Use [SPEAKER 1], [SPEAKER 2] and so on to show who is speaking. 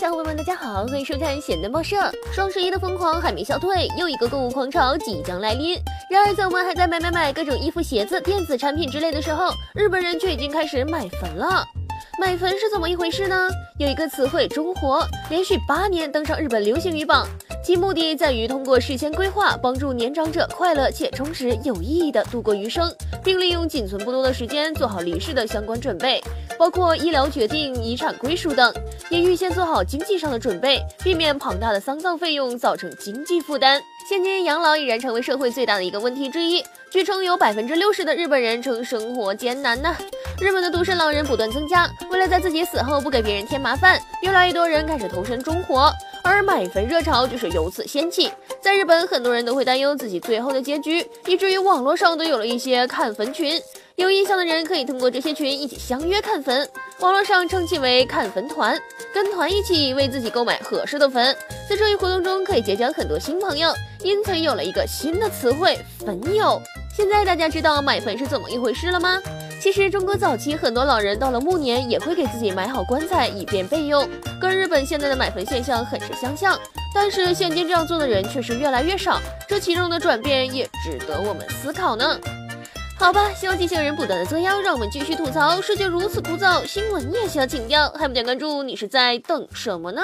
[SPEAKER 1] 小伙伴们，大家好，欢迎收看咸蛋报社。双十一的疯狂还没消退，又一个购物狂潮即将来临。然而，在我们还在买买买各种衣服、鞋子、电子产品之类的时候，日本人却已经开始买坟了。买坟是怎么一回事呢？有一个词汇“中活”，连续八年登上日本流行语榜，其目的在于通过事先规划，帮助年长者快乐且充实、有意义的度过余生，并利用仅存不多的时间做好离世的相关准备，包括医疗决定、遗产归属等，也预先做好经济上的准备，避免庞大的丧葬费用造成经济负担。现今养老已然成为社会最大的一个问题之一，据称有百分之六十的日本人称生活艰难呢。日本的独身老人不断增加，为了在自己死后不给别人添麻烦，越来越多人开始投身中国，而买坟热潮就是由此掀起。在日本，很多人都会担忧自己最后的结局，以至于网络上都有了一些看坟群。有意向的人可以通过这些群一起相约看坟，网络上称其为看坟团，跟团一起为自己购买合适的坟。在这一活动中，可以结交很多新朋友，因此有了一个新的词汇“坟友”。现在大家知道买坟是怎么一回事了吗？其实中国早期很多老人到了暮年也会给自己买好棺材以便备用，跟日本现在的买坟现象很是相像。但是现今这样做的人却是越来越少，这其中的转变也值得我们思考呢。好吧，消极性人不断的作妖，让我们继续吐槽。世界如此枯燥，新闻你也需要情调，还不点关注，你是在等什么呢？